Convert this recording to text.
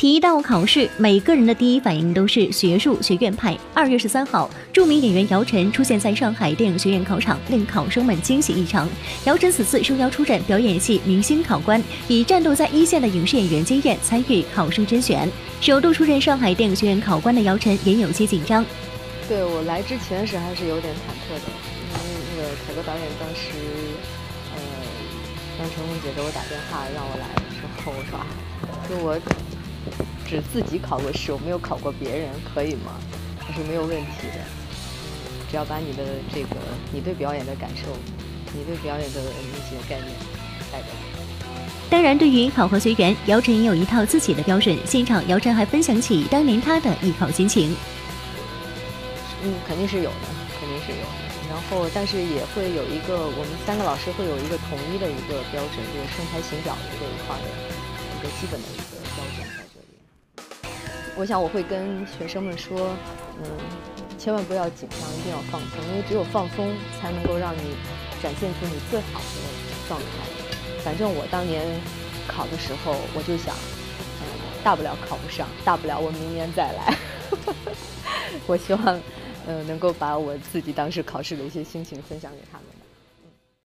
提到考试，每个人的第一反应都是学术学院派。二月十三号，著名演员姚晨出现在上海电影学院考场，令考生们惊喜异常。姚晨此次受邀出战表演系明星考官，以战斗在一线的影视演员经验参与考生甄选。首度出任上海电影学院考官的姚晨也有些紧张。对我来之前时还是有点忐忑的，因为那个凯歌导演当时，呃，让陈红姐给我打电话让我来的时候，我说啊，就我。只自己考过试，我没有考过别人，可以吗？还是没有问题的。只要把你的这个，你对表演的感受，你对表演的那些概念带过来。当然，对于考核学员，姚晨也有一套自己的标准。现场，姚晨还分享起当年她的艺考心情。嗯，肯定是有的，肯定是有的。然后，但是也会有一个，我们三个老师会有一个统一的一个标准，就是身材形表的这一块的一个基本的一个标准。我想我会跟学生们说，嗯，千万不要紧张，一定要放松，因为只有放松才能够让你展现出你最好的状态。反正我当年考的时候，我就想，嗯，大不了考不上，大不了我明年再来。我希望，嗯，能够把我自己当时考试的一些心情分享给他们。